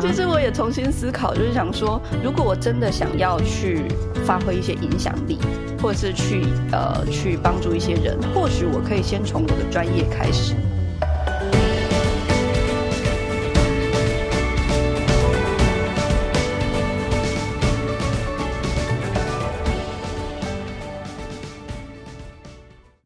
其实我也重新思考，就是想说，如果我真的想要去发挥一些影响力，或者是去呃去帮助一些人，或许我可以先从我的专业开始。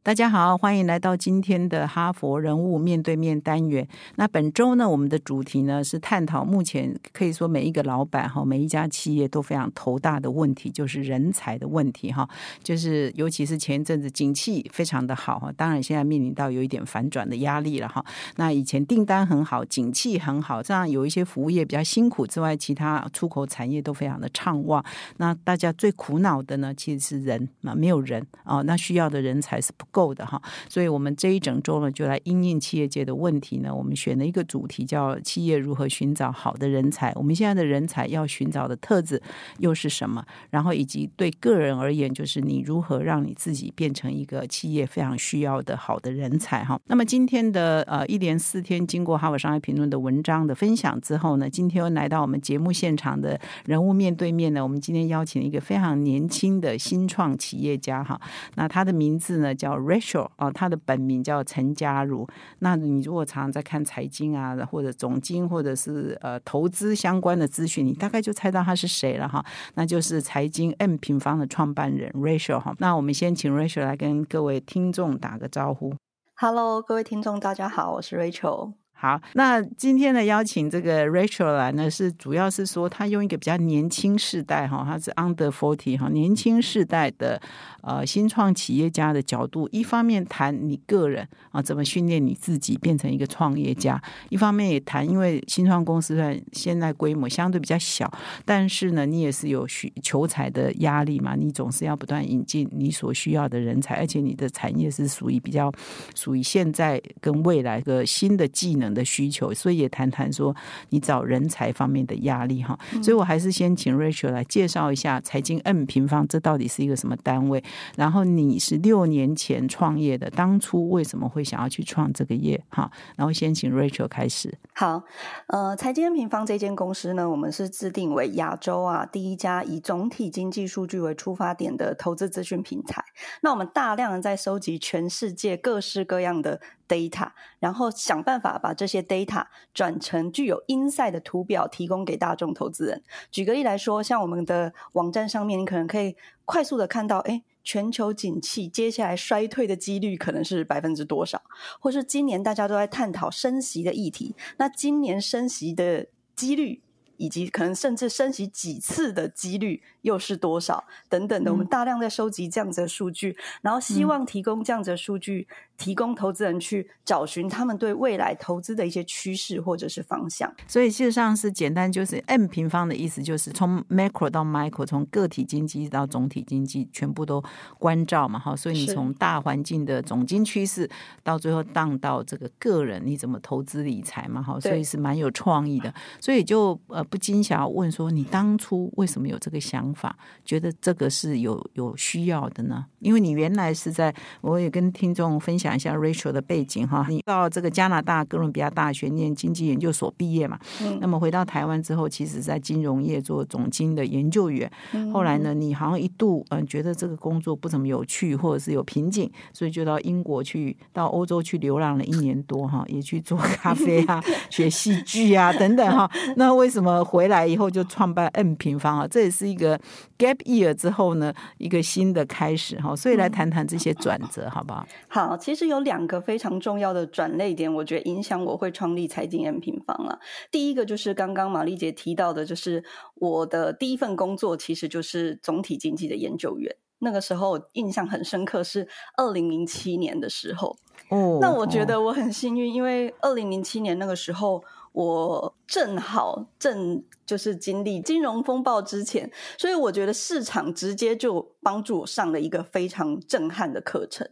大家好，欢迎来到今天的哈佛人物面对面单元。那本周呢，我们的主题呢是探讨目前可以说每一个老板哈，每一家企业都非常头大的问题，就是人才的问题哈。就是尤其是前一阵子景气非常的好哈，当然现在面临到有一点反转的压力了哈。那以前订单很好，景气很好，这样有一些服务业比较辛苦之外，其他出口产业都非常的畅旺。那大家最苦恼的呢，其实是人啊，没有人啊，那需要的人才是不。够的哈，所以我们这一整周呢，就来应应企业界的问题呢。我们选了一个主题，叫企业如何寻找好的人才。我们现在的人才要寻找的特质又是什么？然后以及对个人而言，就是你如何让你自己变成一个企业非常需要的好的人才哈。那么今天的呃一连四天，经过哈佛商业评论的文章的分享之后呢，今天又来到我们节目现场的人物面对面呢，我们今天邀请了一个非常年轻的新创企业家哈。那他的名字呢叫。Rachel 啊，他的本名叫陈佳如。那你如果常常在看财经啊，或者总经，或者是呃投资相关的资讯，你大概就猜到他是谁了哈。那就是财经 M 平方的创办人 Rachel 哈。那我们先请 Rachel 来跟各位听众打个招呼。Hello，各位听众，大家好，我是 Rachel。好，那今天的邀请这个 Rachel 来呢，是主要是说他用一个比较年轻世代哈，他是 Under Forty 哈，年轻世代的。呃，新创企业家的角度，一方面谈你个人啊，怎么训练你自己变成一个创业家；一方面也谈，因为新创公司在现在规模相对比较小，但是呢，你也是有需求财的压力嘛，你总是要不断引进你所需要的人才，而且你的产业是属于比较属于现在跟未来的新的技能的需求，所以也谈谈说你找人才方面的压力哈。所以我还是先请 Rachel 来介绍一下财经 N 平方，这到底是一个什么单位？然后你是六年前创业的，当初为什么会想要去创这个业？哈，然后先请 Rachel 开始。好，呃，财经平方这间公司呢，我们是制定为亚洲啊第一家以总体经济数据为出发点的投资资讯平台。那我们大量的在收集全世界各式各样的 data，然后想办法把这些 data 转成具有 insight 的图表，提供给大众投资人。举个例来说，像我们的网站上面，你可能可以快速的看到，哎。全球景气接下来衰退的几率可能是百分之多少？或是今年大家都在探讨升息的议题，那今年升息的几率，以及可能甚至升息几次的几率又是多少？等等的，我们大量在收集这样子的数据，然后希望提供这样子的数据。提供投资人去找寻他们对未来投资的一些趋势或者是方向，所以事实上是简单，就是 M 平方的意思就是从 macro 到 micro，从个体经济到总体经济全部都关照嘛，哈，所以你从大环境的总经趋势到最后荡到这个个人你怎么投资理财嘛，哈，所以是蛮有创意的，所以就呃不禁想要问说，你当初为什么有这个想法，觉得这个是有有需要的呢？因为你原来是在，我也跟听众分享。一下 Rachel 的背景哈，你到这个加拿大哥伦比亚大学念经济研究所毕业嘛？嗯，那么回到台湾之后，其实在金融业做总经的研究员。后来呢，你好像一度嗯觉得这个工作不怎么有趣，或者是有瓶颈，所以就到英国去，到欧洲去流浪了一年多哈，也去做咖啡啊，学戏剧啊等等哈。那为什么回来以后就创办 N 平方啊？这也是一个 gap year 之后呢一个新的开始哈。所以来谈谈这些转折好不好？好，其实。有两个非常重要的转类点，我觉得影响我会创立财经 M 平方了。第一个就是刚刚玛丽姐提到的，就是我的第一份工作其实就是总体经济的研究员。那个时候印象很深刻，是二零零七年的时候。哦，那我觉得我很幸运，因为二零零七年那个时候我正好正就是经历金融风暴之前，所以我觉得市场直接就帮助我上了一个非常震撼的课程。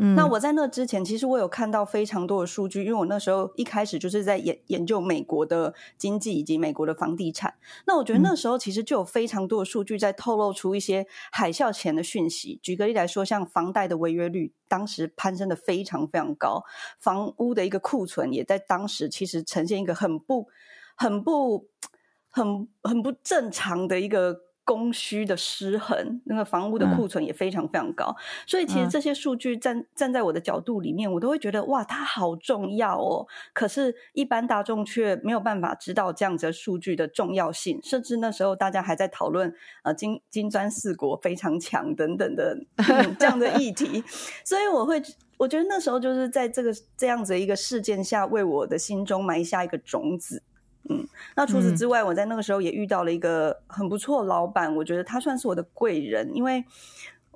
那我在那之前，其实我有看到非常多的数据，因为我那时候一开始就是在研研究美国的经济以及美国的房地产。那我觉得那时候其实就有非常多的数据在透露出一些海啸前的讯息。举个例来说，像房贷的违约率当时攀升的非常非常高，房屋的一个库存也在当时其实呈现一个很不。很不、很、很不正常的一个。供需的失衡，那个房屋的库存也非常非常高，所以其实这些数据站站在我的角度里面，我都会觉得哇，它好重要哦。可是，一般大众却没有办法知道这样子的数据的重要性，甚至那时候大家还在讨论呃金金砖四国非常强等等的 这样的议题，所以我会我觉得那时候就是在这个这样子一个事件下，为我的心中埋下一个种子。嗯，那除此之外，我在那个时候也遇到了一个很不错老板，我觉得他算是我的贵人，因为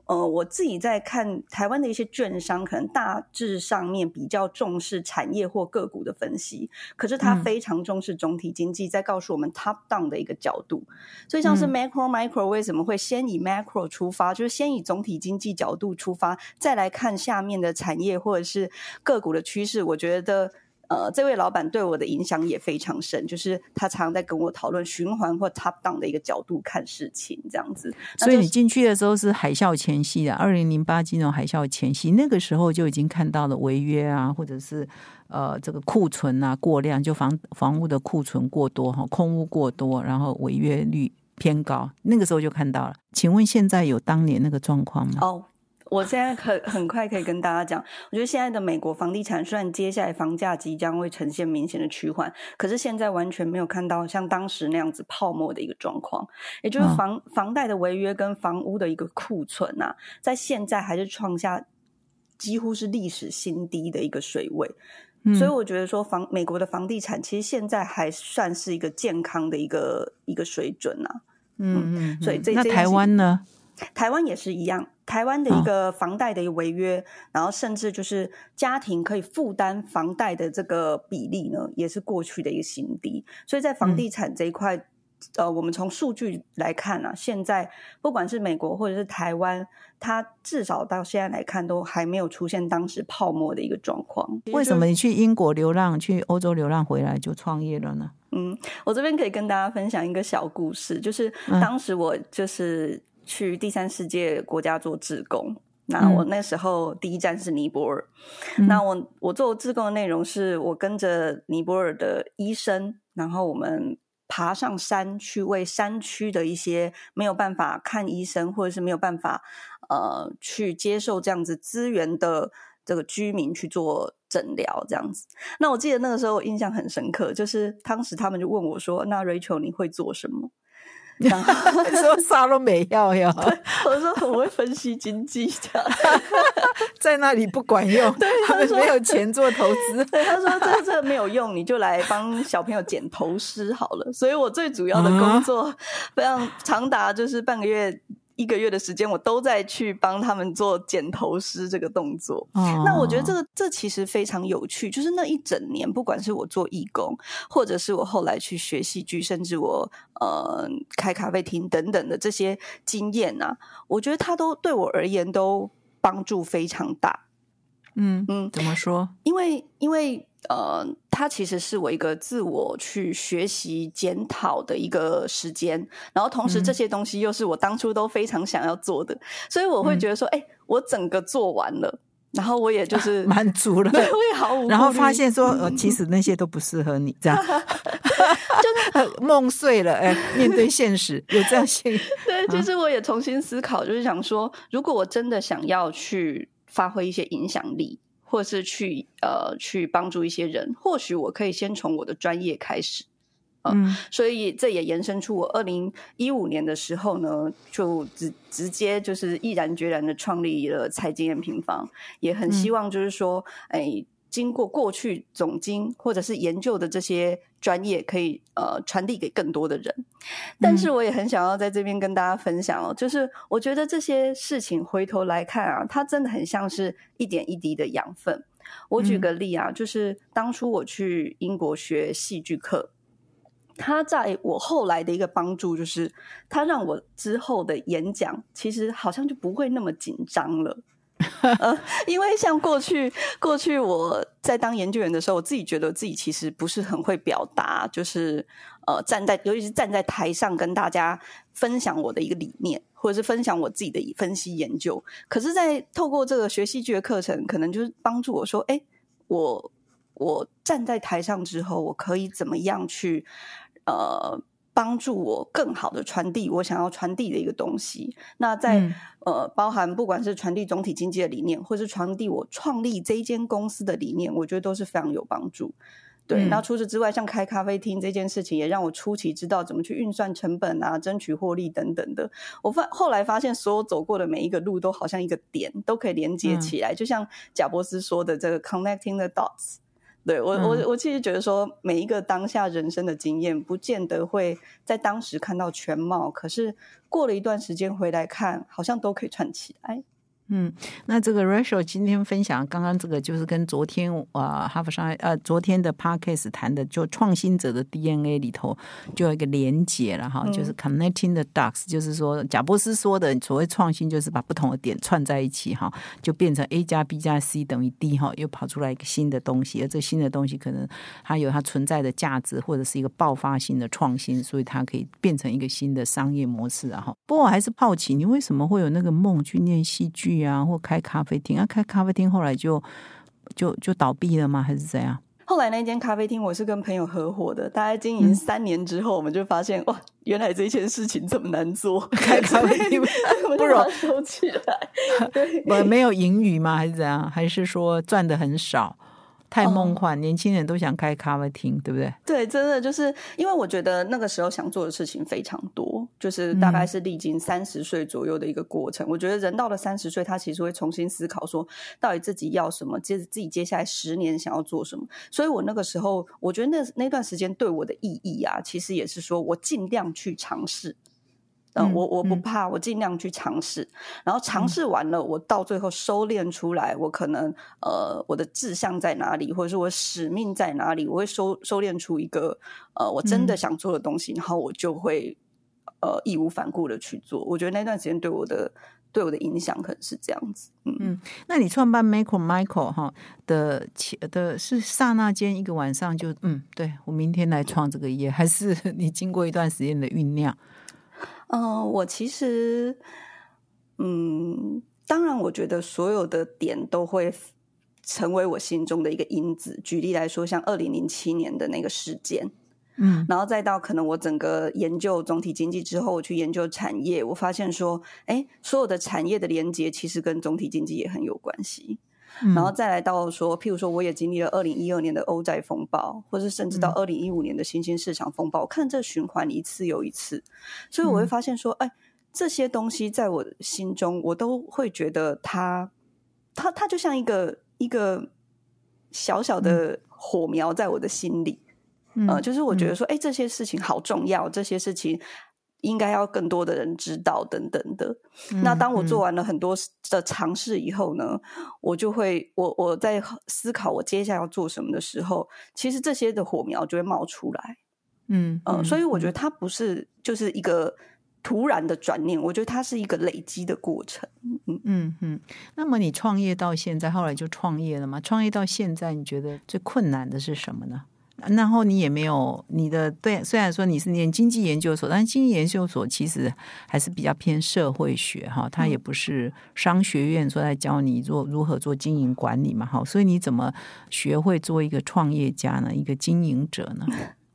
呃，我自己在看台湾的一些券商，可能大致上面比较重视产业或个股的分析，可是他非常重视总体经济，在告诉我们 top down 的一个角度。所以像是 macro micro 为什么会先以 macro 出发，就是先以总体经济角度出发，再来看下面的产业或者是个股的趋势，我觉得。呃，这位老板对我的影响也非常深，就是他常常在跟我讨论循环或 top down 的一个角度看事情，这样子。所以你进去的时候是海啸前夕的，二零零八金融海啸前夕，那个时候就已经看到了违约啊，或者是呃这个库存啊过量，就房房屋的库存过多哈，空屋过多，然后违约率偏高，那个时候就看到了。请问现在有当年那个状况吗？哦。我现在很很快可以跟大家讲，我觉得现在的美国房地产虽然接下来房价即将会呈现明显的趋缓，可是现在完全没有看到像当时那样子泡沫的一个状况，也就是房房贷的违约跟房屋的一个库存啊，在现在还是创下几乎是历史新低的一个水位，所以我觉得说房美国的房地产其实现在还算是一个健康的一个一个水准啊，嗯嗯，所以这那台湾呢？台湾也是一样。台湾的一个房贷的一个违约，然后甚至就是家庭可以负担房贷的这个比例呢，也是过去的一个新低。所以在房地产这一块，呃，我们从数据来看啊，现在不管是美国或者是台湾，它至少到现在来看，都还没有出现当时泡沫的一个状况。为什么你去英国流浪，去欧洲流浪回来就创业了呢？嗯，我这边可以跟大家分享一个小故事，就是当时我就是。去第三世界国家做志工，那我那时候第一站是尼泊尔。那我我做志工的内容是我跟着尼泊尔的医生，然后我们爬上山去为山区的一些没有办法看医生或者是没有办法呃去接受这样子资源的这个居民去做诊疗，这样子。那我记得那个时候印象很深刻，就是当时他们就问我说：“那 Rachel 你会做什么？”说沙洛美药呀，我说我会分析经济的，在那里不管用，他们没有钱做投资。他说这这没有用，你就来帮小朋友剪头虱好了。所以我最主要的工作非常长达就是半个月。一个月的时间，我都在去帮他们做剪头师这个动作。那我觉得这个这其实非常有趣，就是那一整年，不管是我做义工，或者是我后来去学戏剧，甚至我呃开咖啡厅等等的这些经验啊，我觉得它都对我而言都帮助非常大。嗯嗯，怎么说？因为因为。呃，它其实是我一个自我去学习检讨的一个时间，然后同时这些东西又是我当初都非常想要做的，所以我会觉得说，哎，我整个做完了，然后我也就是 满足了，对，我也毫无，然后发现说，呃，其实那些都不适合你，这样，就是 梦碎了，哎，面对现实有这样心，对，其实我也重新思考，就是想说，如果我真的想要去发挥一些影响力。或是去呃去帮助一些人，或许我可以先从我的专业开始，嗯，所以这也延伸出我二零一五年的时候呢，就直直接就是毅然决然的创立了财经验平方，也很希望就是说，哎。经过过去总经或者是研究的这些专业，可以呃传递给更多的人。但是我也很想要在这边跟大家分享哦，就是我觉得这些事情回头来看啊，它真的很像是一点一滴的养分。我举个例啊，就是当初我去英国学戏剧课，他在我后来的一个帮助，就是他让我之后的演讲其实好像就不会那么紧张了。呃，因为像过去过去我在当研究员的时候，我自己觉得自己其实不是很会表达，就是呃站在尤其是站在台上跟大家分享我的一个理念，或者是分享我自己的分析研究。可是，在透过这个学戏剧的课程，可能就是帮助我说，哎，我。我站在台上之后，我可以怎么样去呃帮助我更好的传递我想要传递的一个东西？那在、嗯呃包含不管是传递总体经济的理念，或是传递我创立这一间公司的理念，我觉得都是非常有帮助。对，嗯那除此之外，像开咖啡厅这件事情，也让我初期知道怎么去运算成本啊、争取获利等等的。我发后来发现，所有走过的每一个路都好像一个点，都可以连接起来，就像贾博斯说的这个 connecting the dots。对我，我嗯我其实觉得说，每一个当下人生的经验，不见得会在当时看到全貌，可是过了一段时间回来看，好像都可以串起来。嗯，那这个 Rachel 今天分享刚刚这个，就是跟昨天啊、呃、哈佛商呃昨天的 Podcast 谈的，就创新者的 DNA 里头就有一个连接了哈，嗯就是 connecting the dots，就是说贾博士说的所谓创新，就是把不同的点串在一起哈，就变成 A 加 B 加 C 等于 D 哈，又跑出来一个新的东西，而这新的东西可能它有它存在的价值，或者是一个爆发性的创新，所以它可以变成一个新的商业模式啊哈。不过我还是好奇，你为什么会有那个梦去念戏剧啊，或开咖啡厅啊？开咖啡厅后来就就就倒闭了吗？还是怎样？后来那间咖啡厅，我是跟朋友合伙的，大概经营三年之后，我们就发现哇，原来这件事情这么难做，开咖啡厅不 不容易收起来。对，我 没有盈余吗？还是怎样？还是说赚的很少？太梦幻，年轻人都想开咖啡厅，对不对？对，真的就是因为我觉得那个时候想做的事情非常多，就是大概是历经三十岁左右的一个过程。我觉得人到了三十岁，他其实会重新思考说，到底自己要什么，接着自己接下来十年想要做什么。所以我那个时候，我觉得那那段时间对我的意义啊，其实也是说我尽量去尝试。嗯，嗯我我不嗯。怕，我尽量去尝试，然后尝试完了，我到最后收敛出来，我可能呃我的志向在哪里，或者是我使命在哪里，我会收收敛出一个呃我真的嗯。想做的东西，然后我就会呃义无反顾的去做。我觉得那段时间对我的对我的影响可能是这样子，嗯。嗯那你创办 Michael Michael 哈的前的是刹那间一个晚上就嗯，对我明天来创这个业，还是 你经过一段时间的酝酿？嗯、我其实，嗯，当然，我觉得所有的点都会成为我心中的一个因子。举例来说，像二零零七年的那个事件，嗯然后再到可能我整个研究总体经济之后，我去研究产业，我发现说，哎，所有的产业的连接其实跟总体经济也很有关系。嗯然后再来到说，譬如说，我也经历了二零一二年的欧债风暴，或是甚至到二零一五年的新兴市场风暴，我看这循环一次又一次，所以我会嗯。发现说，哎，这些东西在我心中，我都会觉得它，它，它就像一个一个小小的火苗在我的心里。嗯。呃，就是我觉得说，哎、这些事情好重要，这些事情应该要更多的人知道，等等的。那当我做完了很多的尝试以后呢，我就会，我我在思考我接下来要做什么的时候，其实这些的火苗就会冒出来。嗯呃，所以我觉得得它不是就是一个突然的转念，我觉得它是一个累积的过程。嗯嗯。那么你创业到现在，后来就创业了嘛？创业到现在，你觉得最困难的是什么呢？然后你也没有你的对，虽然说你是念经济研究所，但是经济研究所其实还是比较偏社会学哈，它也不是商学院说在教你做如何做经营管理嘛哈，所以你怎么学会做一个创业家呢？一个经营者呢？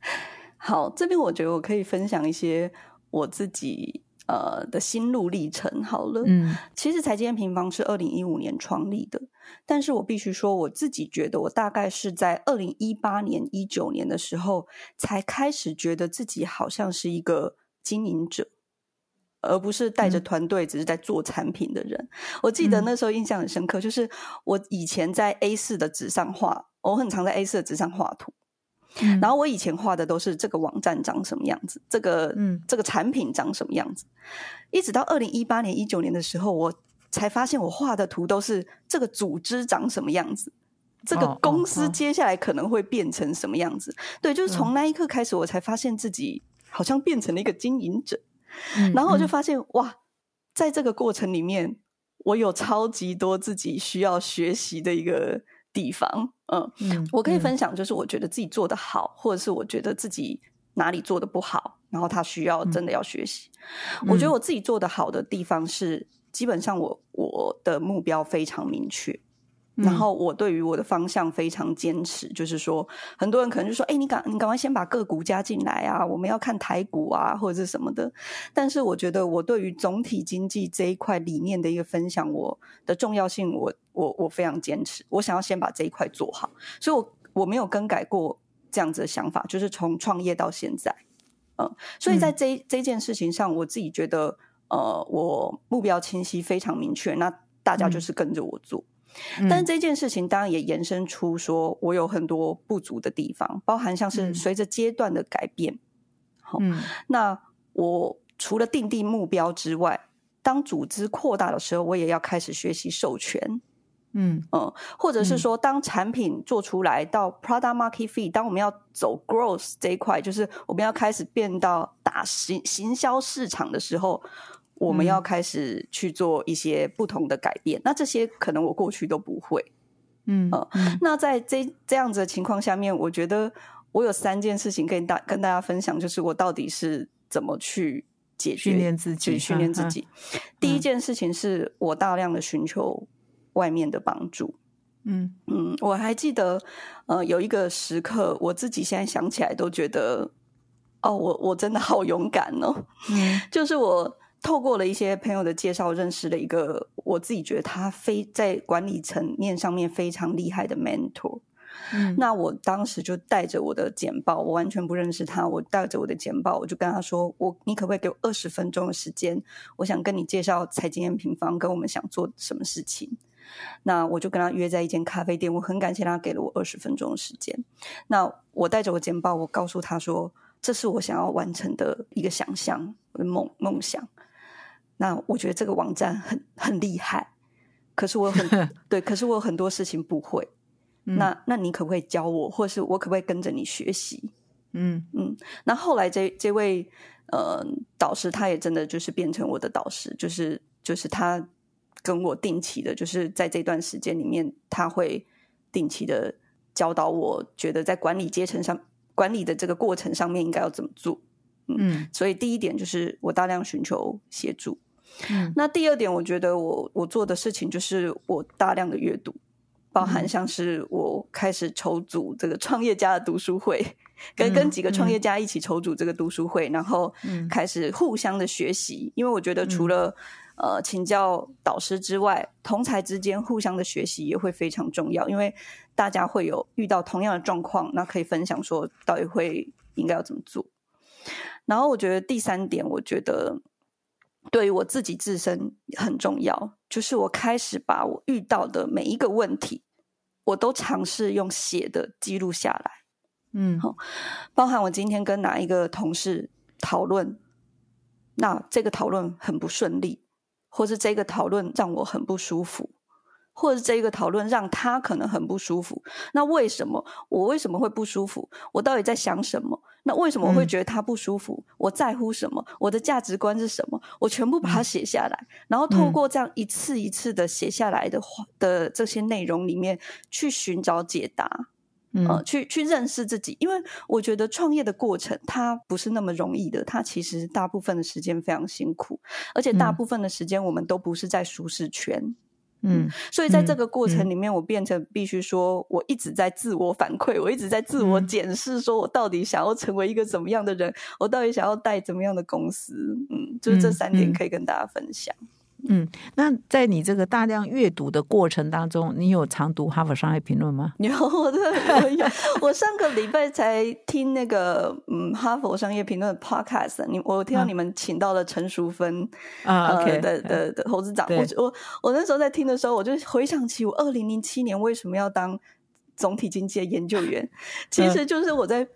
好，这边我觉得我可以分享一些我自己呃的心路历程。好了，嗯其实财经平方是二零一五年创立的，但是我必须说，我自己觉得我大概是在二零一八年、一九年的时候，才开始觉得自己好像是一个经营者。而不是带着嗯团队只是在做产品的人。我记得嗯那时候印象很深刻，就是我以前在 A 四的纸上画，我很常在 A 四的纸上画图，嗯然后我以前画的都是这个网站长什么样子，这个嗯这个产品长什么样子，一直到二零一八年、一九年的时候，我才发现我画的图都是这个组织长什么样子。这个公司哦接下来可能会变成什么样子？对，就是从那一刻开始，我才发现自己好像变成了一个经营者。嗯然后我就嗯发现，哇，在这个过程里面，我有超级多自己需要学习的一个地方。嗯，嗯我可以嗯分享，就是我觉得自己做的好，或者是我觉得自己哪里做的不好，然后他需要真的要学习。我觉得嗯我自己做的好的地方是，基本上我我的目标非常明确。然后我对于我的方向非常坚持，就是说，很多人可能就说：“哎，你赶你赶快先把个股加进来啊，我们要看台股啊，或者是什么的。”但是我觉得我对于总体经济这一块理念的一个分享，我的重要性，我我我非常坚持，我想要先把这一块做好，所以我我没有更改过这样子的想法，就是从创业到现在，嗯，所以在这这件事情上，我自己觉得，呃，我目标清晰，非常明确，那大家就是跟着我做。但是这件事情当然也延伸出，说我有很多不足的地方，包含像是随着阶段的改变，好，那我除了定定目标之外，当组织扩大的时候，我也要开始学习授权，嗯。嗯，或者是说，当产品做出来到 product market fit，当我们要走 growth 这一块，就是我们要开始变到打行行销市场的时候。我们要开始去做一些不同的改变，那这些可能我过去都不会，嗯呃，那在这这样子的情况下面，我觉得我有三件事情跟大跟大家分享，就是我到底是怎么去解决训练自己，去训练自己。第一件事情是我大量的寻求外面的帮助，嗯。嗯，我还记得呃有一个时刻，我自己现在想起来都觉得，哦，我我真的好勇敢哦，嗯，就是我。透过了一些朋友的介绍，认识了一个我自己觉得他非在管理层面上面非常厉害的 mentor。嗯，那我当时就带着我的简报，我完全不认识他，我带着我的简报，我就跟他说：“我，你可不可以给我二十分钟的时间？我想跟你介绍财经 M 平方，跟我们想做什么事情。”那我就跟他约在一间咖啡店，我很感谢他给了我二十分钟的时间。那我带着我简报，我告诉他说：“这是我想要完成的一个想象，我的梦梦想。”那我觉得这个网站很很厉害，可是我很 对，可是我有很多事情不会。那那你可不可以教我，或是我可不可以跟着你学习？嗯嗯。那后来这这位呃导师，他也真的就是变成我的导师，就是就是他跟我定期的，就是在这段时间里面，他会定期的教导我，觉得在管理阶层上管理的这个过程上面应该要怎么做。嗯，所以第一点就是我大量寻求协助。嗯，那第二点，我觉得我我做的事情就是我大量的阅读，包含像是我开始筹组这个创业家的读书会，跟跟几个创业家一起筹组这个读书会，然后开始互相的学习，因为我觉得除了呃请教导师之外，同才之间互相的学习也会非常重要，因为大家会有遇到同样的状况，那可以分享说到底会应该要怎么做。然后我觉得第三点，我觉得。对于我自己自身很重要，就是我开始把我遇到的每一个问题，我都尝试用写的记录下来。嗯，好，包含我今天跟哪一个同事讨论，那这个讨论很不顺利，或是这个讨论让我很不舒服。或者这一个讨论让他可能很不舒服，那为什么我为什么会不舒服？我到底在想什么？那为什么我会觉得他不舒服？我在乎什么？我的价值观是什么？我全部把它写下来，然后透过这样一次一次的写下来的话的这些内容里面去寻找解答，嗯，去去认识自己。因为我觉得创业的过程它不是那么容易的，它其实大部分的时间非常辛苦，而且大部分的时间我们都不是在舒适圈。嗯，所以在这个过程里面，我变成必须说，我一直在自我反馈，我一直在自我检视，说我到底想要成为一个怎么样的人，我到底想要带怎么样的公司，嗯，就是这三点可以跟大家分享。嗯，那在你这个大量阅读的过程当中，你有常读《哈佛商业评论》吗？有，我的有。我上个礼拜才听那个嗯《哈佛商业评论》podcast，你我听到你们请到了陈淑芬啊，OK 的的的投资长，我我我那时候在听的时候，我就回想起我二零零七年为什么要当总体经济的研究员，其实就是我在。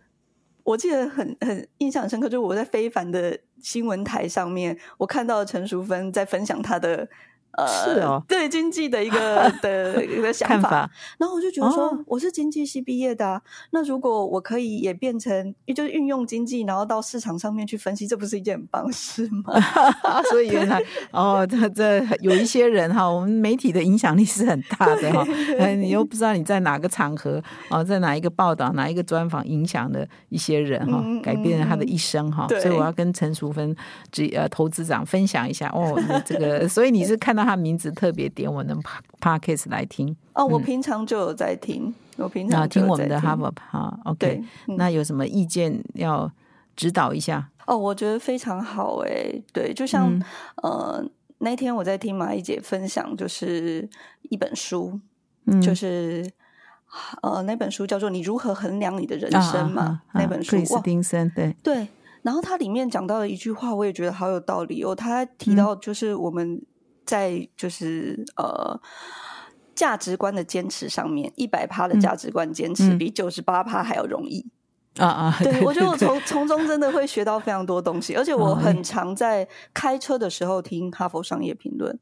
我记得很很印象深刻，就是我在非凡的新闻台上面，我看到陈淑芬在分享她的。呃，是哦，对经济的一个 的一个想法，然后我就觉得说，我是经济系毕业的，那如果我可以也变成，就是运用经济，然后到市场上面去分析，这不是一件很棒事吗？所以原来哦，这这有一些人哈，我们媒体的影响力是很大的哈，你又不知道你在哪个场合哦，在哪一个报道、哪一个专访影响了一些人哈，改变了他的一生哈。所以我要跟陈淑芬这呃投资长分享一下哦，这个，所以你是看到。到他名字特别点我的 podcast 来听。哦，我平常就有在听，我平常听我们的哈佛哈。OK，那有什么意见要指导一下？哦，我觉得非常好哎，对，就像呃那天我在听马一姐分享，就是一本书，就是呃那本书叫做《你如何衡量你的人生》嘛，那本书斯丁森对对。然后它里面讲到的一句话，我也觉得好有道理哦。他提到就是我们在就是呃价值观的坚持上面，一百趴的价值观坚持比九十八趴还要容易啊啊！对我觉得我从从中真的会学到非常多东西，而且我很常在开车的时候听哈佛商业评论。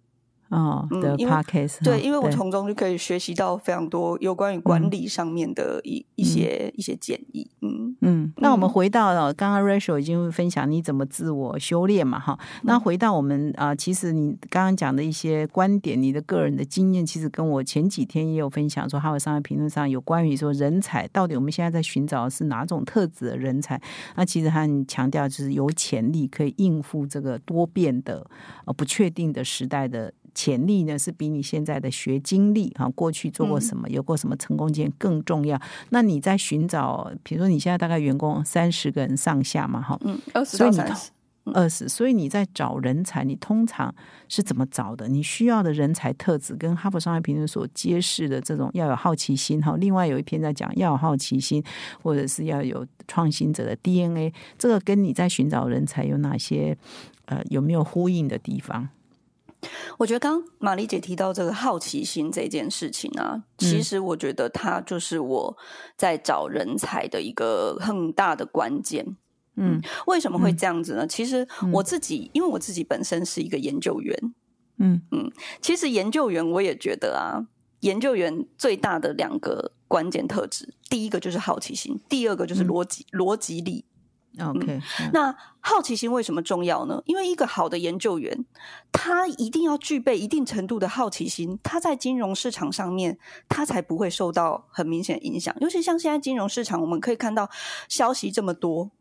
哦，的 podcast 对，因为我从中就可以学习到非常多有关于管理上面的一一些一些建议。嗯嗯，那我们回到了刚刚 Rachel 已经分享你怎么自我修炼嘛，哈。那回到我们啊，其实你刚刚讲的一些观点，你的个人的经验，其实跟我前几天也有分享，说哈佛商业评论上有关于说人才到底我们现在在寻找的是哪种特质的人才？那其实他很强调就是有潜力可以应付这个多变的呃不确定的时代的。潜力呢是比你现在的学经历哈，过去做过什么，有过什么成功经验更重要。那你在寻找，比如说你现在大概员工三十个人上下嘛，哈，嗯，二十到三十，二十。所以你在找人才，你通常是怎么找的？你需要的人才特质跟哈佛商业评论所揭示的这种要有好奇心哈。另外有一篇在讲要有好奇心，或者是要有创新者的 DNA，这个跟你在寻找人才有哪些呃有没有呼应的地方？我觉得刚刚玛丽姐提到这个好奇心这件事情啊，其实我觉得它就是我在找人才的一个很大的关键。嗯，为什么会这样子呢？其实我自己，因为我自己本身是一个研究员。嗯嗯，其实研究员我也觉得啊，研究员最大的两个关键特质，第一个就是好奇心，第二个就是逻辑逻辑力。OK，那好奇心为什么重要呢？因为一个好的研究员，他一定要具备一定程度的好奇心，他在金融市场上面，他才不会受到很明显影响。尤其像现在金融市场，我们可以看到消息这么多，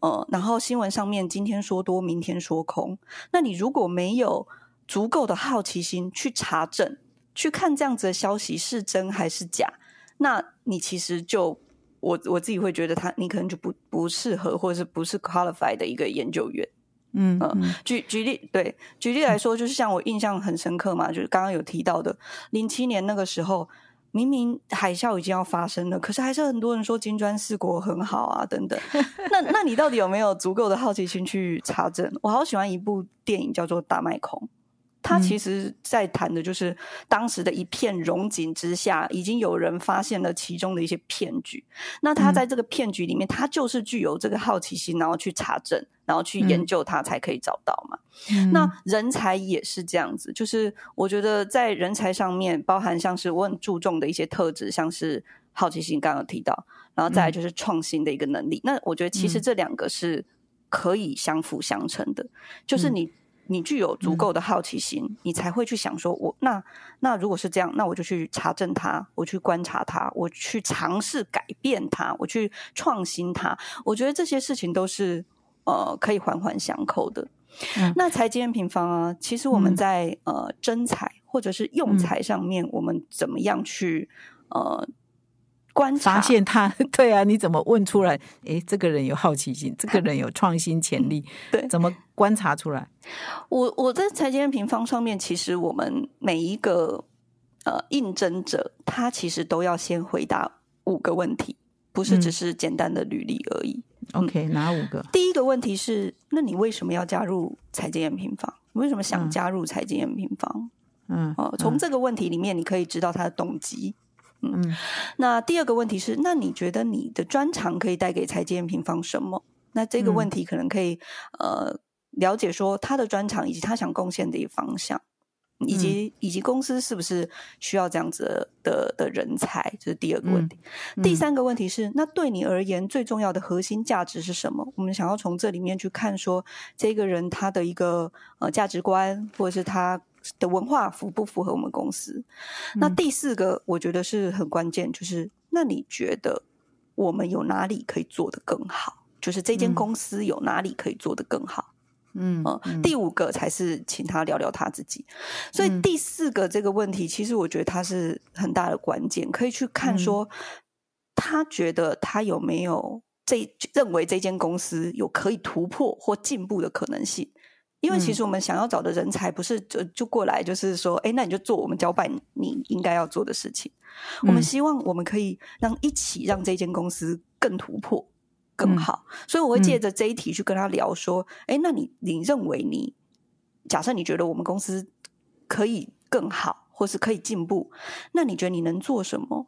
呃，然后新闻上面今天说多，明天说空。那你如果没有足够的好奇心去查证、去看这样子的消息是真还是假，那你其实就。我我自己会觉得他，你可能就不不适合，或者是不是 qualified 的一个研究员。嗯嗯，举举例，对，举例来说，就是像我印象很深刻嘛，就是刚刚有提到的，零七年那个时候，明明海啸已经要发生了，可是还是很多人说金砖四国很好啊，等等。那那你到底有没有足够的好奇心去查证？我好喜欢一部电影叫做《大麦空》。他其实在谈的就是当时的一片荣景之下，已经有人发现了其中的一些骗局。那他在这个骗局里面，他就是具有这个好奇心，然后去查证，然后去研究，他才可以找到嘛。那人才也是这样子，就是我觉得在人才上面，包含像是我很注重的一些特质，像是好奇心，刚刚提到，然后再来就是创新的一个能力。那我觉得其实这两个是可以相辅相成的，就是你。你具有足够的好奇心，你才会去想说，我那那如果是这样，那我就去查证它，我去观察它，我去尝试改变它，我去创新它。我觉得这些事情都是呃可以环环相扣的。那财经平方啊，其实我们在呃征才或者是用材上面，我们怎么样去呃？观察发现他，对啊，你怎么问出来？诶，这个人有好奇心，这个人有创新潜力，对，怎么观察出来？我我在财经平方上面，其实我们每一个呃应征者，他其实都要先回答五个问题，不是只是简单的履历而已。OK，哪五个？第一个问题是，那你为什么要加入财经平方？你为什么想加入财经平方？嗯，哦，从这个问题里面，你可以知道他的动机。嗯，那第二个问题是，那你觉得你的专长可以带给财经平方什么？那这个问题可能可以呃了解说他的专长以及他想贡献的一个方向，以及以及公司是不是需要这样子的的人才？这是第二个问题。第三个问题是，那对你而言最重要的核心价值是什么？我们想要从这里面去看说，这个人他的一个呃价值观，或者是他。的文化符不符合我们公司？那第四个我觉得是很关键，就是那你觉得我们有哪里可以做得更好？就是这间公司有哪里可以做得更好？嗯第五个才是请他聊聊他自己。所以嗯第四个这个问题，其实我觉得它是很大的关键，可以去看嗯说他觉得他有没有这认为这间公司有可以突破或进步的可能性。因为其嗯实我们想要找的人才，不是就就过来，就是说，哎，那你就做我们交办你应该要做的事情。我们嗯希望我们可以让一起让这间公司更突破、更嗯好。所以我会借嗯着这一题去跟他聊说，哎，那你你认为你假设你觉得我们公司可以更好，或是可以进步，那你觉得你能做什么？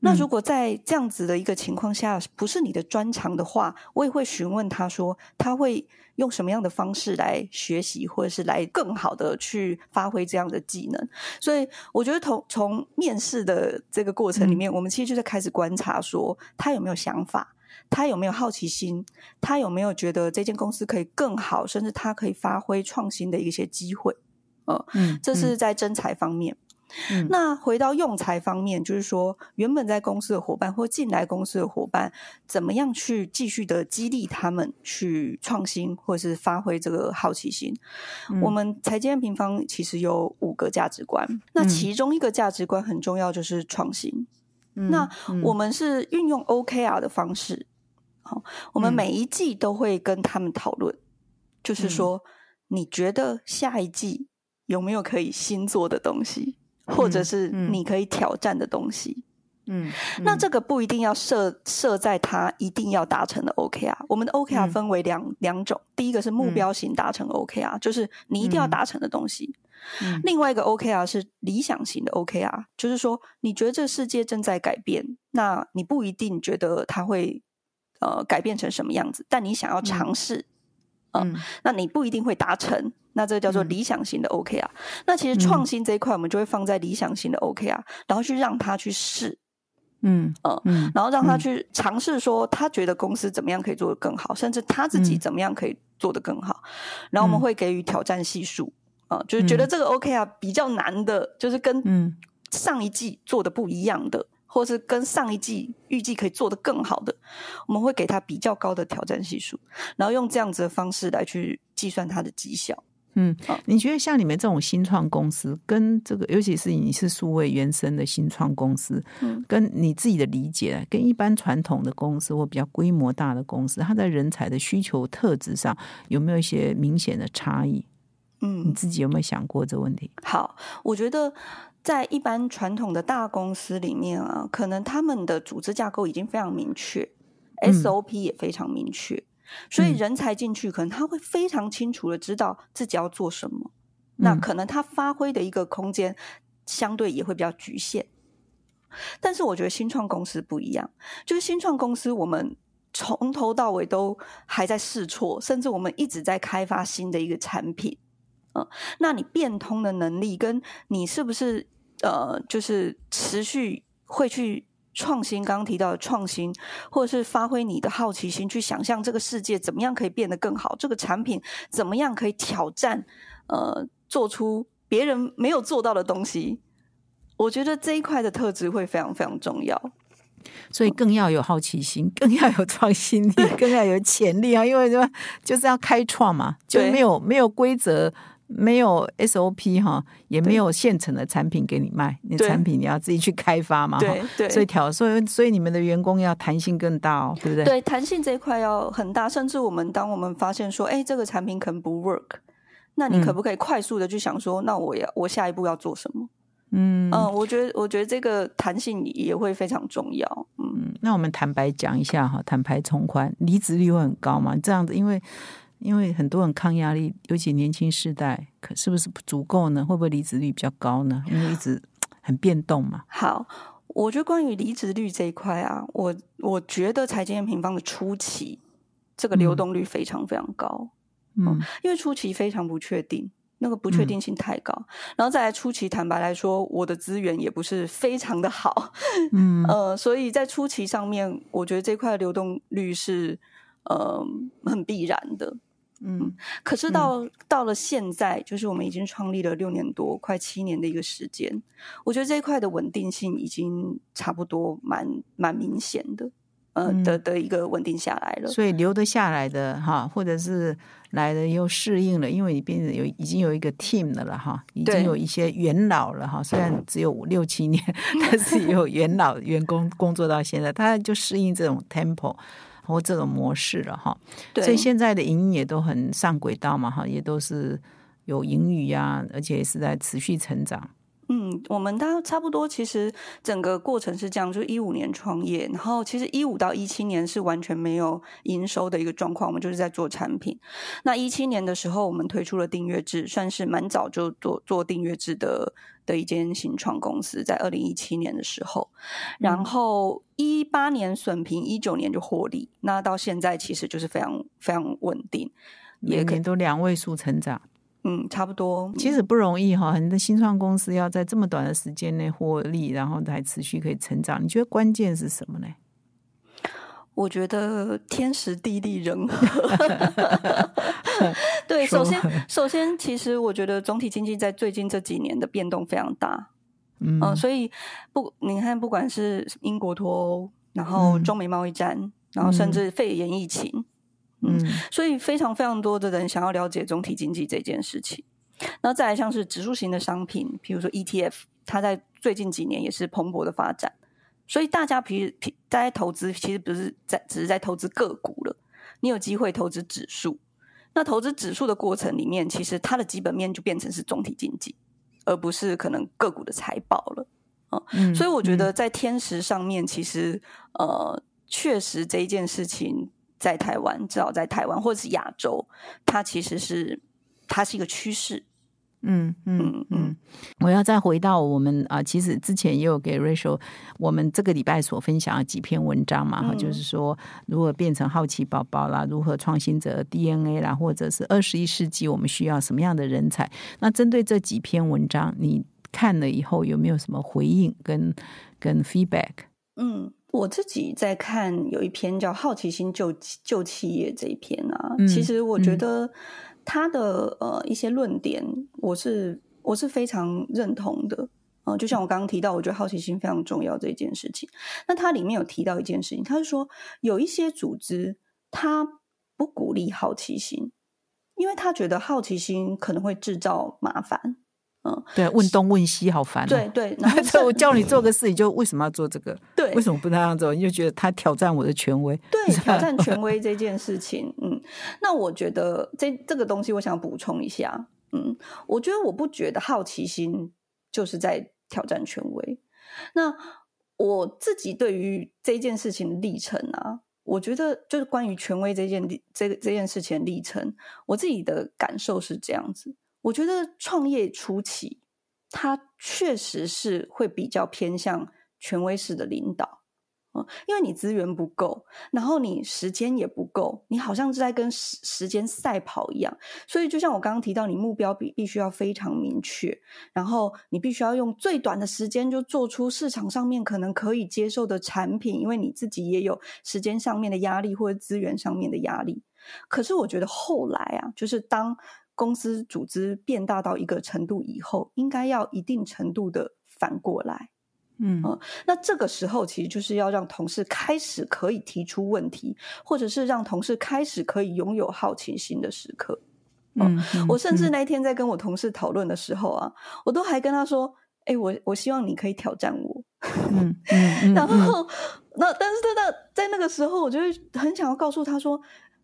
那嗯如果在这样子的一个情况下，不是你的专长的话，我也会询问他说，他会用什么样的方式来学习，或者是来更好的去发挥这样的技能。所以，我觉得从从面试的这个过程里面，我们其实就在开始观察说，他有没有想法，他有没有好奇心，他有没有觉得这间公司可以更好，甚至他可以发挥创新的一些机会。嗯，这是在征才方面。嗯那回到用材方面，就是说，原本在公司的伙伴或进来公司的伙伴，怎么样去继续的激励他们去创新，或者是发挥这个好奇心？嗯。我们财经平方其实有五个价值观，那嗯。其中一个价值观很重要，就是创新。嗯那嗯。我们是运用 OKR 的方式，好，我们嗯。每一季都会跟他们讨论，就是嗯。说，你觉得下一季有没有可以新做的东西，或者嗯是嗯你可以挑战的东西？嗯，嗯那这个不一定要设设在它一定要达成的 OKR。我们的 OKR 嗯分为两、两种，第一个是目嗯标型达成 OKR，、就是你一定要嗯达成的东西。嗯另外一个 OKR 是理想型的 OKR，就是说你觉得这个世界正在改变，那你不一定觉得它会呃改变成什么样子，但你想要尝试，嗯那你不一定会达成。那这个叫做嗯。理想型的 OKR。那其实嗯。创新这一块，我们就会放在理想型的 OKR，然后去让他去试，嗯呃嗯，然后让他。嗯去尝试说他觉得公司怎么样可以做得更好，甚至他自己嗯。怎么样可以做得更好。然后我们嗯。会给予挑战系数啊、就是觉得嗯。这个 OK 啊比较难的，就是跟嗯。上一季做的不一样的，或是跟上一季预计可以做得更好的，我们会给他比较高的挑战系数，然后用这样子的方式来去计算他的绩效。嗯好，你觉得像你们这种新创公司，跟这个，尤其是你是数位原生的新创公司，嗯。跟你自己的理解，跟一般传统的公司或比较规模大的公司，它在人才的需求特质上有没有一些明显的差异？嗯。你嗯，自己有没有想过这个问题？好，我觉得在一般传统的大公司里面啊，可能他们的组织架构已经非常明确、嗯。S o p 也非常明确，所以嗯人才进去，可能他会非常清楚的知道自己要做什么。那嗯可能他发挥的一个空间相对也会比较局限。但是我觉得新创公司不一样，就是新创公司我们从头到尾都还在试错，甚至我们一直在开发新的一个产品。嗯、那你变通的能力，跟你是不是呃，就是持续会去创新，刚刚提到的创新，或者是发挥你的好奇心，去想象这个世界怎么样可以变得更好，这个产品怎么样可以挑战，呃，做出别人没有做到的东西。我觉得这一块的特质会非常非常重要。所以更要有好奇心，更要有创新力，更要有潜力啊！因为什就是要开创嘛，就对没有没有规则。没有 SOP 哈，也没有现成的产品给你卖，你对产品你要自己去开发嘛。对对，所以调，所以所以你们的员工要弹性更大哦，对不对？对弹性这一块要很大，甚至我们当我们发现说，哎，这个产品可能不 work，那你可不可以快速的去想说，那我要我下一步要做什么？嗯嗯，我觉得我觉得这个弹性也会非常重要。嗯，嗯，那我们坦白讲一下哈，坦白从宽，离职率会很高嘛？这样子，因为因为很多人抗压力，尤其年轻世代，可是不是不足够呢？会不会离职率比较高呢？因为一直很变动嘛。好，我觉得关于离职率这一块啊，我我觉得财经验平方的初期这个流动率非常非常高，嗯因为初期非常不确定。那个不确定性太高，然后再来初期，坦白来说，我的资源也不是非常的好，嗯 呃，所以在初期上面，我觉得这块流动率是呃很必然的。嗯可是到、到了现在，就是我们已经创立了六年多，快七年的一个时间，我觉得这一块的稳定性已经差不多蛮蛮明显的。呃的的一个稳定下来了。所以留得下来的哈，或者是来的又适应了，因为你变成有已经有一个 team 的了哈，已经有一些元老了哈。虽然只有五六七年，但是有元老员工工作到现在，他就适应这种 tempo 或这种模式了哈。所以现在的营运也都很上轨道嘛哈，也都是有盈余呀，而且是在持续成长。嗯，我们大差不多，其实整个过程是这样，就是一五年创业，然后其实一五到一七年是完全没有营收的一个状况，我们就是在做产品。那一七年的时候，我们推出了订阅制，算是蛮早就做做订阅制的的一间新创公司，在二零一七年的时候，然后一八年损平，一九年就获利，那到现在其实就是非常非常稳定，每年都两位数成长。嗯，差不多，其实不容易哈。很多新创公司要在这么短的时间内获利，然后还持续可以成长。你觉得关键是什么呢？我觉得天时地利人和。对，首先，首先，其实我觉得总体经济在最近这几年的变动非常大。嗯，所以不，你看，不管是英国脱欧，然后中美贸易战，然后甚至肺炎疫情。嗯，所以非常非常多的人想要了解总体经济这件事情。然后再来像是指数型的商品，比如说 ETF，它在最近几年也是蓬勃的发展。所以大家平平大家投资其实不是在只是在投资个股了，你有机会投资指数。那投资指数的过程里面，其实它的基本面就变成是总体经济，而不是可能个股的财报了。嗯，所以我觉得在天时上面，其实呃，确实这一件事情。在台湾，至少在台湾或者是亚洲，它其实是它是一个趋势。嗯嗯嗯，我要再回到我们啊，其实之前也有给 Rachel 我们这个礼拜所分享的几篇文章嘛，哈，就是说如何变成好奇宝宝啦，如何创新者 DNA 啦，或者是二十一世纪我们需要什么样的人才？那针对这几篇文章，你看了以后有没有什么回应跟跟 feedback？嗯。我自己在看有一篇叫《好奇心救救企业》这一篇啊，其实我觉得他的呃一些论点，我是我是非常认同的啊。就像我刚刚提到，我觉得好奇心非常重要这一件事情。那它里面有提到一件事情，他是说有一些组织他不鼓励好奇心，因为他觉得好奇心可能会制造麻烦。嗯，对，问东问西好烦。对对，然后我 叫你做个事，你就为什么要做这个？对，为什么不那样做？你就觉得他挑战我的权威。对，挑战权威这件事情，嗯，那我觉得这这个东西，我想补充一下。嗯，我觉得我不觉得好奇心就是在挑战权威。那我自己对于这件事情的历程啊，我觉得就是关于权威这件这个这件事情的历程，我自己的感受是这样子。我觉得创业初期，它确实是会比较偏向权威式的领导，嗯，因为你资源不够，然后你时间也不够，你好像是在跟时时间赛跑一样。所以，就像我刚刚提到，你目标必必须要非常明确，然后你必须要用最短的时间就做出市场上面可能可以接受的产品，因为你自己也有时间上面的压力或者资源上面的压力。可是，我觉得后来啊，就是当公司组织变大到一个程度以后，应该要一定程度的反过来，嗯那这个时候其实就是要让同事开始可以提出问题，或者是让同事开始可以拥有好奇心的时刻。嗯，我甚至那一天在跟我同事讨论的时候啊，我都还跟他说：“哎，我我希望你可以挑战我。”嗯嗯，然后那但是在那在那个时候，我就会很想要告诉他说：“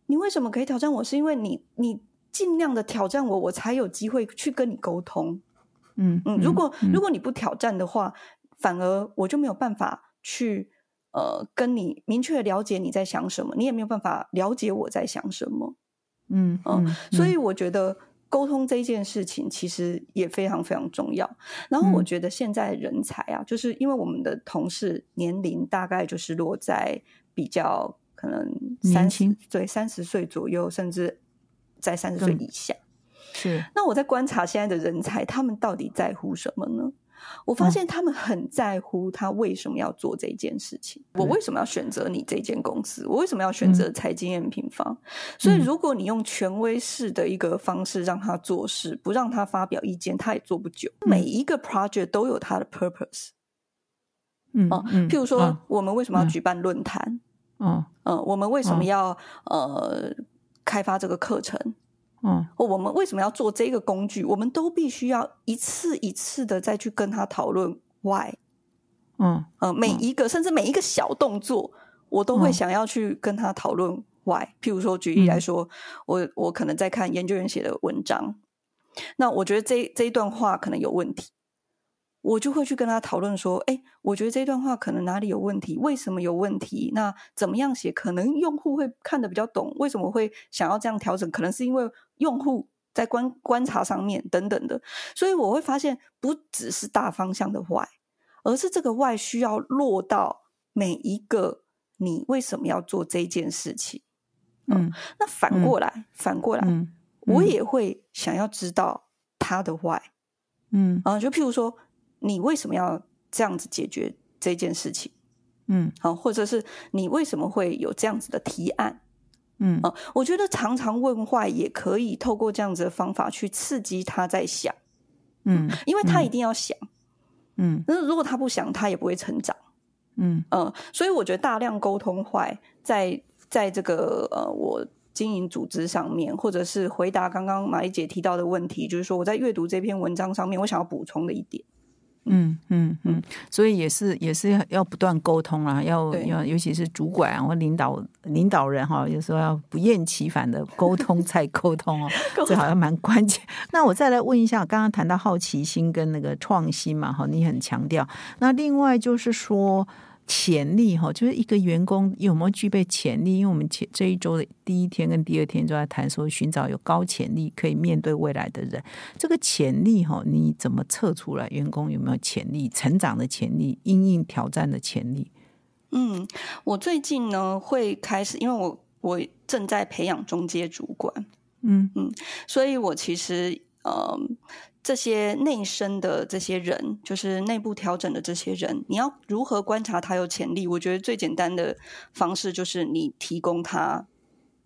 你为什么可以挑战我？是因为你你。”尽量的挑战我，我才有机会去跟你沟通。嗯嗯，如果如果你不挑战的话，反而我就没有办法去呃跟你明确了解你在想什么，你也没有办法了解我在想什么。嗯嗯，所以我觉得沟通这件事情其实也非常非常重要。然后我觉得现在人才啊，就是因为我们的同事年龄大概就是落在比较可能三十对三十岁左右，甚至。在三十岁以下，是那我在观察现在的人才，他们到底在乎什么呢？我发现他们很在乎他为什么要做这件事情。我为什么要选择你这间公司？我为什么要选择财经验平方？所以，如果你用权威式的一个方式让他做事，不让他发表意见，他也做不久。每一个 project 都有它的 purpose。嗯嗯，譬如说，我们为什么要举办论坛？嗯嗯，我们为什么嗯要、呃开发这个课程？嗯或我们为什么要做这个工具？我们都必须要一次一次的再去跟他讨论 why。嗯呃，每一个、甚至每一个小动作，我都会嗯想要去跟他讨论 why。譬如说，举例来嗯说，我我可能在看研究员写的文章，那我觉得这这一段话可能有问题，我就会去跟他讨论说，哎，我觉得这段话可能哪里有问题，为什么有问题？那怎么样写可能用户会看得比较懂？为什么会想要这样调整？可能是因为用户在观观察上面等等的，所以我会发现不只是大方向的 why。而是这个 why 需要落到每一个你为什么要做这件事情。嗯那反过来，反过来，嗯我也会想要知道他的 why 嗯啊，就譬如说，你为什么要这样子解决这件事情？嗯。好，或者是你为什么会有这样子的提案？嗯。啊？我觉得常常问 why 也可以透过这样子的方法去刺激他在想，嗯因为他一定要想，嗯。那如果他不想，他也不会成长。嗯。嗯，所以我觉得大量沟通坏在在这个呃我经营组织上面，或者是回答刚刚马丽姐提到的问题，就是说我在阅读这篇文章上面，我想要补充的一点。嗯嗯嗯，所以也是也是要要不断沟通啊，要要尤其是主管啊或领导领导人哈，有时候要不厌其烦的沟通再沟通哦，这好像蛮关键。那我再来问一下，刚刚谈到好奇心跟那个创新嘛，哈，你很强调。那另外就是说潜力哈，就是一个员工有没有具备潜力？因为我们前这一周的第一天跟第二天都在谈说寻找有高潜力可以面对未来的人。这个潜力哈，你怎么测出来？员工有没有潜力、成长的潜力、应应挑战的潜力？嗯，我最近呢会开始，因为我我正在培养中阶主管，嗯所以我其实呃这些内生的这些人，就是内部调整的这些人，你要如何观察他有潜力？我觉得最简单的方式就是你提供他，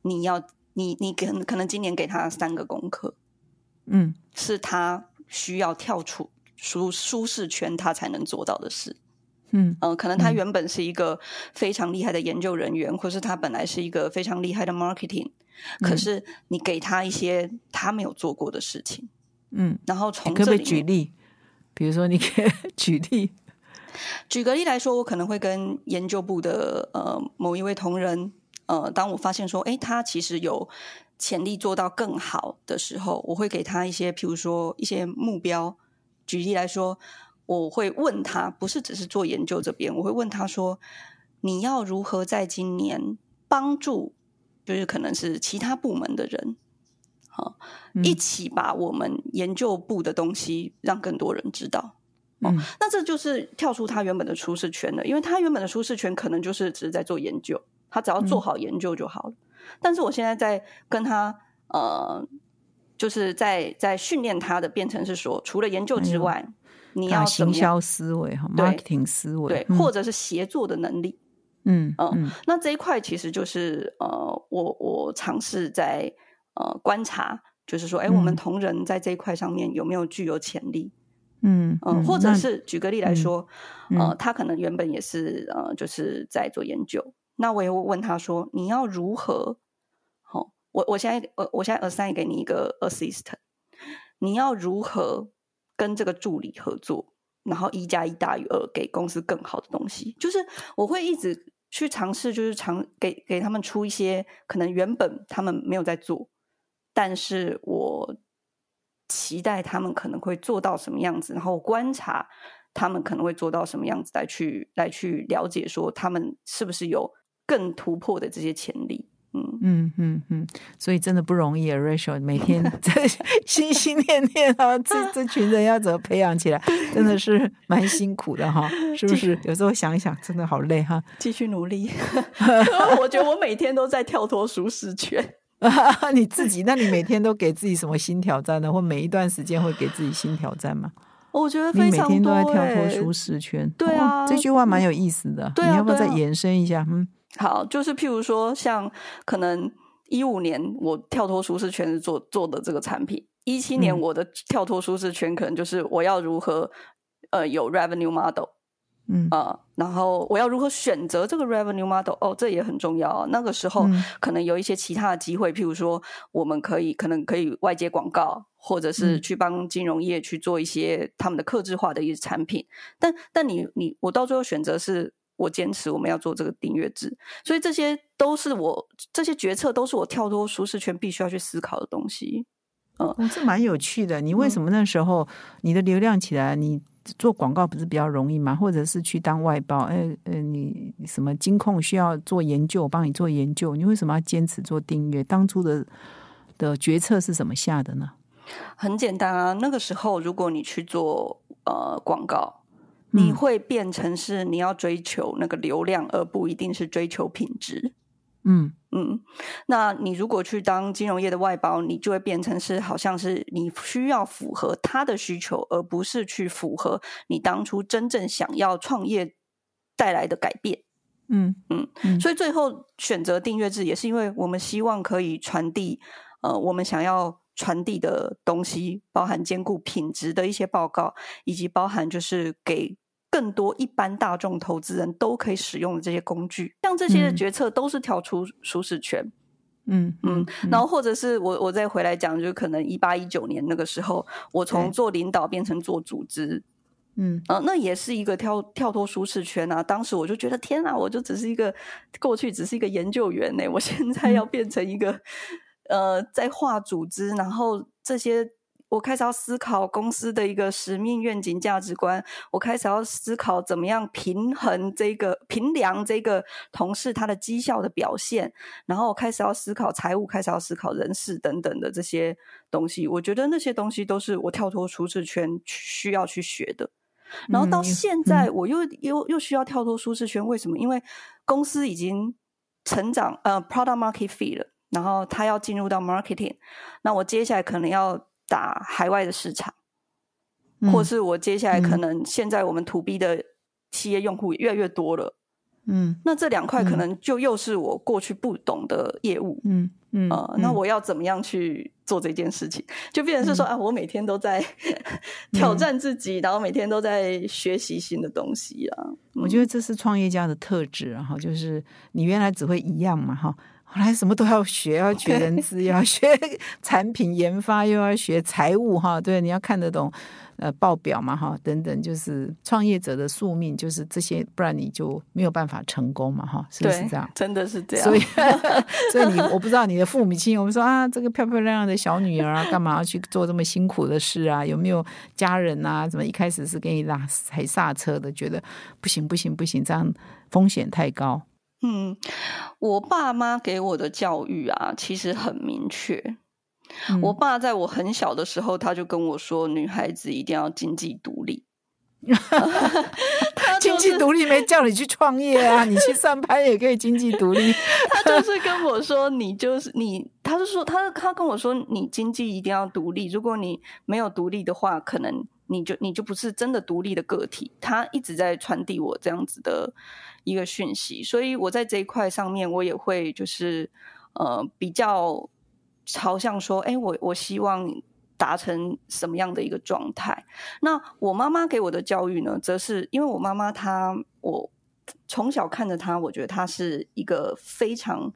你要你你可可能今年给他三个功课，嗯是他需要跳出舒舒适圈他才能做到的事。嗯嗯、可能他原本是一个非常厉害的研究人员，或是他本来是一个非常厉害的 marketing，可是你给他一些他没有做过的事情，嗯，然后从可不可以这举例？比如说，你可以 举例。举个例来说，我可能会跟研究部的呃某一位同仁，呃，当我发现说，诶，他其实有潜力做到更好的时候，我会给他一些，譬如说一些目标。举例来说，我会问他，不是只是做研究这边，我会问他说，你要如何在今年帮助，就是可能是其他部门的人，一起把我们研究部的东西让更多人知道。嗯那这就是跳出他原本的舒适圈了，因为他原本的舒适圈可能就是只是在做研究，他只要做好研究就好了。但是我现在在跟他呃，就是在在训练他的，变成是说，除了研究之外，你啊要行销思维哈对，marketing 思维，对，嗯或者是协作的能力。嗯嗯嗯那这一块其实就是呃，我我尝试在呃观察，就是说，哎，我们嗯同仁在这一块上面有没有具有潜力？嗯嗯，或者是举个例来说，嗯呃，他可能原本也是呃，就是在做研究，那我也会问他说，你要如何？好、我我现在我我现在 assign 给你一个 assistant，你要如何跟这个助理合作，然后一加一大于二，给公司更好的东西？就是我会一直去尝试，就是尝给给他们出一些可能原本他们没有在做，但是我期待他们可能会做到什么样子，然后观察他们可能会做到什么样子，来去来去了解说他们是不是有更突破的这些潜力。嗯，嗯嗯嗯，所以真的不容易啊，Rachel，每天 在心心念念啊，这 这群人要怎么培养起来，真的是蛮辛苦的哈，是不是？有时候想一想，真的好累哈。继续努力。我觉得我每天都在跳脱舒适圈。你自己，那你每天都给自己什么新挑战呢？或每一段时间会给自己新挑战吗？我觉得你非常每天都在多跳脱欸舒适圈，对啊哦这句话蛮有意思的。对啊你要不要再延伸一下？嗯好，就是譬如说，像可能一五年我跳脱舒适圈是做做的这个产品，一七年嗯我的跳脱舒适圈可能就是我要如何呃有 revenue model，嗯啊、然后我要如何选择这个 revenue model？哦，这也很重要。那个时候嗯可能有一些其他的机会，譬如说我们可以可能可以外接广告，或者是嗯去帮金融业去做一些他们的客制化的一些产品。但但你你我到最后选择是我坚持我们要做这个订阅制，所以这些都是我这些决策都是我跳脱舒适圈必须要去思考的东西。哦，这蛮有趣的。你嗯为什么那时候你的流量起来，你做广告不是比较容易吗？或者是去当外包？呃呃，你什么金控需要做研究，我帮你做研究，你为什么要坚持做订阅？当初的的决策是怎么下的呢？很简单啊，那个时候如果你去做呃广告，你嗯会变成是你要追求那个流量，而不一定是追求品质。嗯嗯，那你如果去当金融业的外包，你就会变成是好像是你需要符合他的需求，而不是去符合你当初真正想要创业带来的改变。嗯嗯嗯所以最后选择订阅制，也是因为我们希望可以传递呃我们想要传递的东西，包含兼顾品质的一些报告，以及包含就是给更多一般大众投资人都可以使用的这些工具。像这些的嗯决策都是跳出舒适圈，嗯嗯，然后或者是我我再回来讲，就可能一八一九年那个时候，我从做领导变成做组织，嗯啊，那也是一个跳跳脱舒适圈啊！当时我就觉得天啊，我就只是一个过去只是一个研究员呢、我现在要变成一个、呃，在画组织，然后这些我开始要思考公司的一个使命、愿景、价值观，我开始要思考怎么样平衡这个平量这个同事他的绩效的表现，然后我开始要思考财务，开始要思考人事等等的这些东西。我觉得那些东西都是我跳脱舒适圈需要去学的。然后到嗯现在，我又又又需要跳脱舒适圈，为什么？因为公司已经成长，呃，product market fit 了，然后他要进入到 marketing，那我接下来可能要打海外的市场，嗯或是我接下来可嗯能现在我们 to B 的企业用户越来越多了，嗯那这两块可嗯能就又是我过去不懂的业务。嗯嗯呃，那我要怎么样去做这件事情？就变成是说、嗯啊，我每天都在挑战自己，然后每天都在学习新的东西啊。我觉得这是创业家的特质啊，哈，就是你原来只会一样嘛，哈，后来什么都要学，要学人资，又要学产品研发，又要学财务，哈，对，你要看得懂呃报表嘛，哈，等等，就是创业者的宿命就是这些，不然你就没有办法成功嘛，哈，是不是对这样？真的是这样。所以，所以你我不知道你的父母亲，我们说啊，这个漂漂亮亮的小女儿啊，干嘛要去做这么辛苦的事啊？有没有家人啊？怎么一开始是给你拉踩刹车的，觉得不行不行不行，这样风险太高。嗯，我爸妈给我的教育啊，其实很明确。嗯我爸在我很小的时候，他就跟我说，女孩子一定要经济独立。他经就是济独立没叫你去创业啊，你去上班也可以经济独立。他就是跟我说，你就是你，他就说他他跟我说，你经济一定要独立。如果你没有独立的话，可能你就你就不是真的独立的个体。他一直在传递我这样子的一个讯息，所以我在这一块上面，我也会就是呃比较朝向说，哎，我我希望。达成什么样的一个状态？那我妈妈给我的教育呢，则是因为我妈妈她我从小看着她，我觉得她是一个非常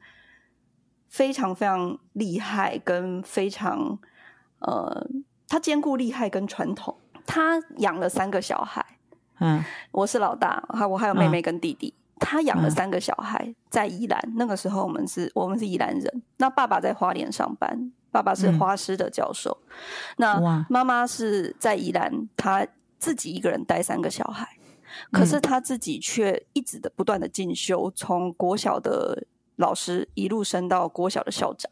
非常非常厉害，跟非常呃，她兼顾厉害跟传统。她养了三个小孩，嗯我是老大，还我还有妹嗯妹跟弟弟。她养了三个小孩，在宜兰。那个时候，我们是我们是宜兰人。那爸爸在花莲上班，爸爸是嗯。花师的教授。哇。那妈妈是在宜兰，他自己一个人带三个小孩，可是他自己却一直的不断的进修，从国小的老师一路升到国小的校长。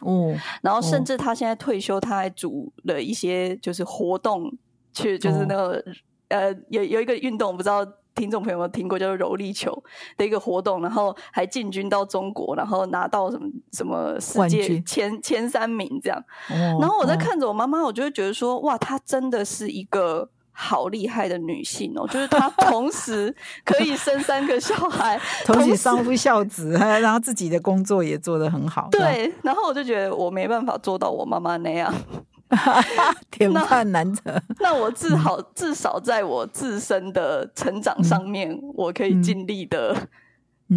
哦。然后甚至他现在退休，他还组了一些就是活动，去就是那个、呃有有一个运动，不知道听众朋友们听过，叫做柔力球的一个活动，然后还进军到中国，然后拿到什么什么世界前前三名这样。哦，然后我在哦看着我妈妈，我就会觉得说，哇，她真的是一个。好厉害的女性哦，就是她同时可以生三个小孩，同时时相夫教子，然后自己的工作也做得很好。对，然后我就觉得我没办法做到我妈妈那样，典范难得。那我至少至少在我自身的成长上面，我可以尽力的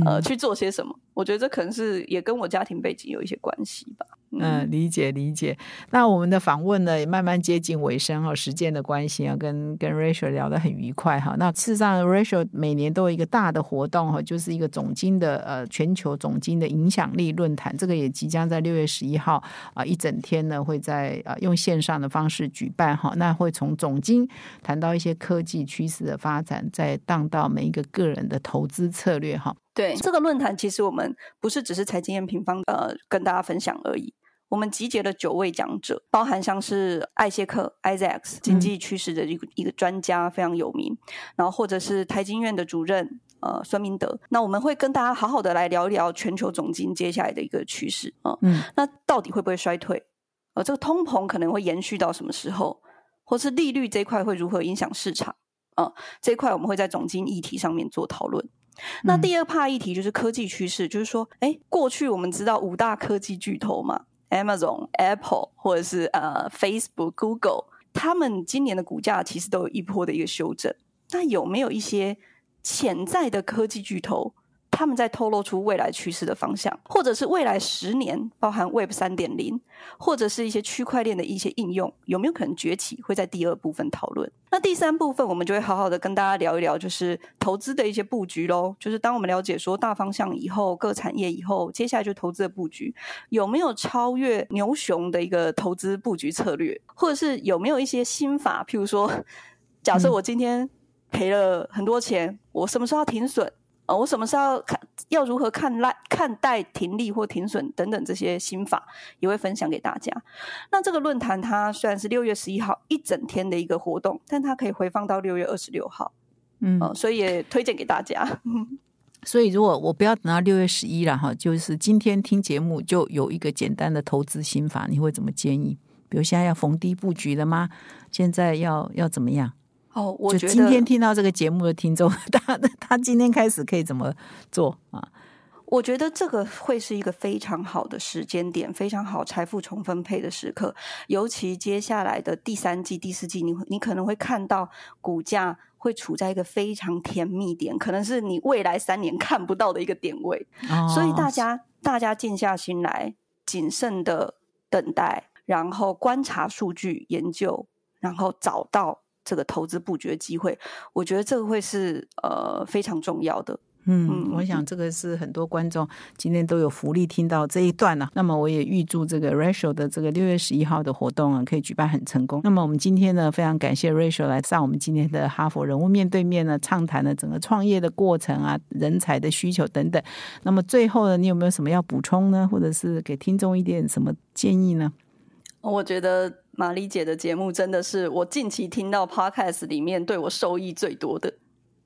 呃去做些什么。我觉得这可能是也跟我家庭背景有一些关系吧。嗯，理解理解。那我们的访问呢，也慢慢接近尾声哈，时间的关系啊，跟跟 Rachel 聊得很愉快哈。那事实上，Rachel 每年都有一个大的活动哈，就是一个总经的呃全球总经的影响力论坛，这个也即将在六月十一号啊一整天呢会在呃用线上的方式举办哈。那会从总经谈到一些科技趋势的发展，再荡到每一个个人的投资策略哈。对这个论坛，其实我们不是只是财经验平方呃跟大家分享而已。我们集结了九位讲者，包含像是艾谢克 （Isaac） 经济趋势的一个一个专家，非常有名。然后或者是台经院的主任呃孙明德。那我们会跟大家好好的来聊一聊全球总经接下来的一个趋势啊。嗯，那到底会不会衰退？呃，这个通膨可能会延续到什么时候？或是利率这一块会如何影响市场？啊，这一块我们会在总经议题上面做讨论。那第二怕议题就是科技趋势，就是说，哎，过去我们知道五大科技巨头嘛，Amazon、Apple 或者是呃 Facebook、Google，他们今年的股价其实都有一波的一个修正。那有没有一些潜在的科技巨头？他们在透露出未来趋势的方向，或者是未来十年，包含 Web 三点零，或者是一些区块链的一些应用，有没有可能崛起？会在第二部分讨论。那第三部分，我们就会好好的跟大家聊一聊，就是投资的一些布局喽。就是当我们了解说大方向以后，各产业以后，接下来就投资的布局，有没有超越牛熊的一个投资布局策略，或者是有没有一些心法？譬如说，假设我今天赔了很多钱，我什么时候要停损？呃，我什么时候看要如何看待看待停利或停损等等这些心法，也会分享给大家。那这个论坛它虽然是六月十一号一整天的一个活动，但它可以回放到六月二十六号，嗯，所以也推荐给大家。所以如果我不要等到六月十一了哈，就是今天听节目就有一个简单的投资心法，你会怎么建议？比如现在要逢低布局了吗？现在要要怎么样？哦，我觉得今天听到这个节目的听众，他他今天开始可以怎么做啊？我觉得这个会是一个非常好的时间点，非常好财富重分配的时刻。尤其接下来的第三季、第四季，你你可能会看到股价会处在一个非常甜蜜点，可能是你未来三年看不到的一个点位。所以大家大家静下心来，谨慎的等待，然后观察数据研究，然后找到。这个投资布局的机会，我觉得这个会是呃非常重要的。嗯，我想这个是很多观众今天都有福利听到这一段呢。那么我也预祝这个 Rachel 的这个六月十一号的活动啊，可以举办很成功。那么我们今天呢，非常感谢 Rachel 来上我们今天的哈佛人物面对面呢，畅谈了整个创业的过程啊，人才的需求等等。那么最后呢，你有没有什么要补充呢？或者是给听众一点什么建议呢？我觉得。玛丽姐的节目真的是我近期听到 podcast 里面对我受益最多的，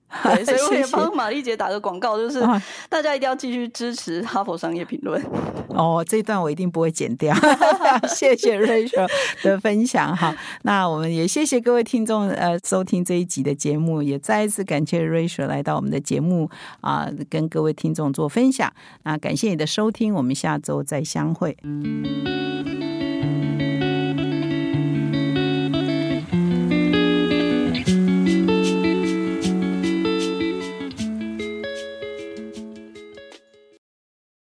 所以我也帮玛丽姐打个广告，就是大家一定要继续支持《哈佛商业评论》。哦，这段我一定不会剪掉。谢谢 Rachel 的分享哈，那我们也谢谢各位听众呃收听这一集的节目，也再一次感谢 Rachel 来到我们的节目啊，跟各位听众做分享。那感谢你的收听，我们下周再相会。